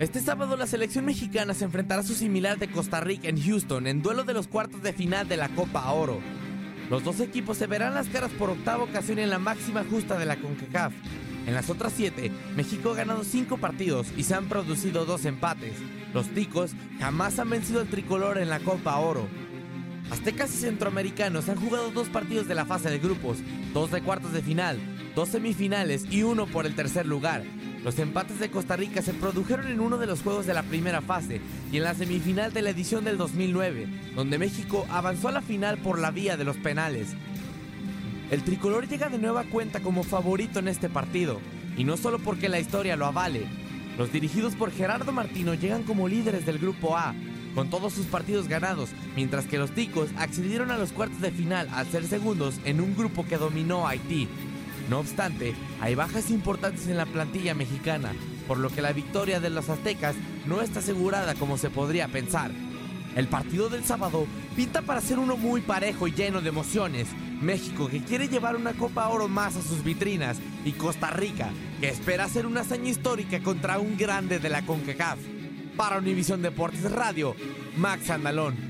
Este sábado la selección mexicana se enfrentará a su similar de Costa Rica en Houston en duelo de los cuartos de final de la Copa Oro. Los dos equipos se verán las caras por octava ocasión en la máxima justa de la CONCACAF. En las otras siete, México ha ganado cinco partidos y se han producido dos empates. Los ticos jamás han vencido al tricolor en la Copa Oro. Aztecas y centroamericanos han jugado dos partidos de la fase de grupos, dos de cuartos de final, dos semifinales y uno por el tercer lugar. Los empates de Costa Rica se produjeron en uno de los juegos de la primera fase y en la semifinal de la edición del 2009, donde México avanzó a la final por la vía de los penales. El tricolor llega de nueva cuenta como favorito en este partido, y no solo porque la historia lo avale. Los dirigidos por Gerardo Martino llegan como líderes del grupo A, con todos sus partidos ganados, mientras que los ticos accedieron a los cuartos de final al ser segundos en un grupo que dominó Haití. No obstante, hay bajas importantes en la plantilla mexicana, por lo que la victoria de los aztecas no está asegurada como se podría pensar. El partido del sábado pinta para ser uno muy parejo y lleno de emociones. México que quiere llevar una Copa Oro más a sus vitrinas y Costa Rica que espera hacer una hazaña histórica contra un grande de la CONCACAF. Para Univisión Deportes Radio, Max Andalón.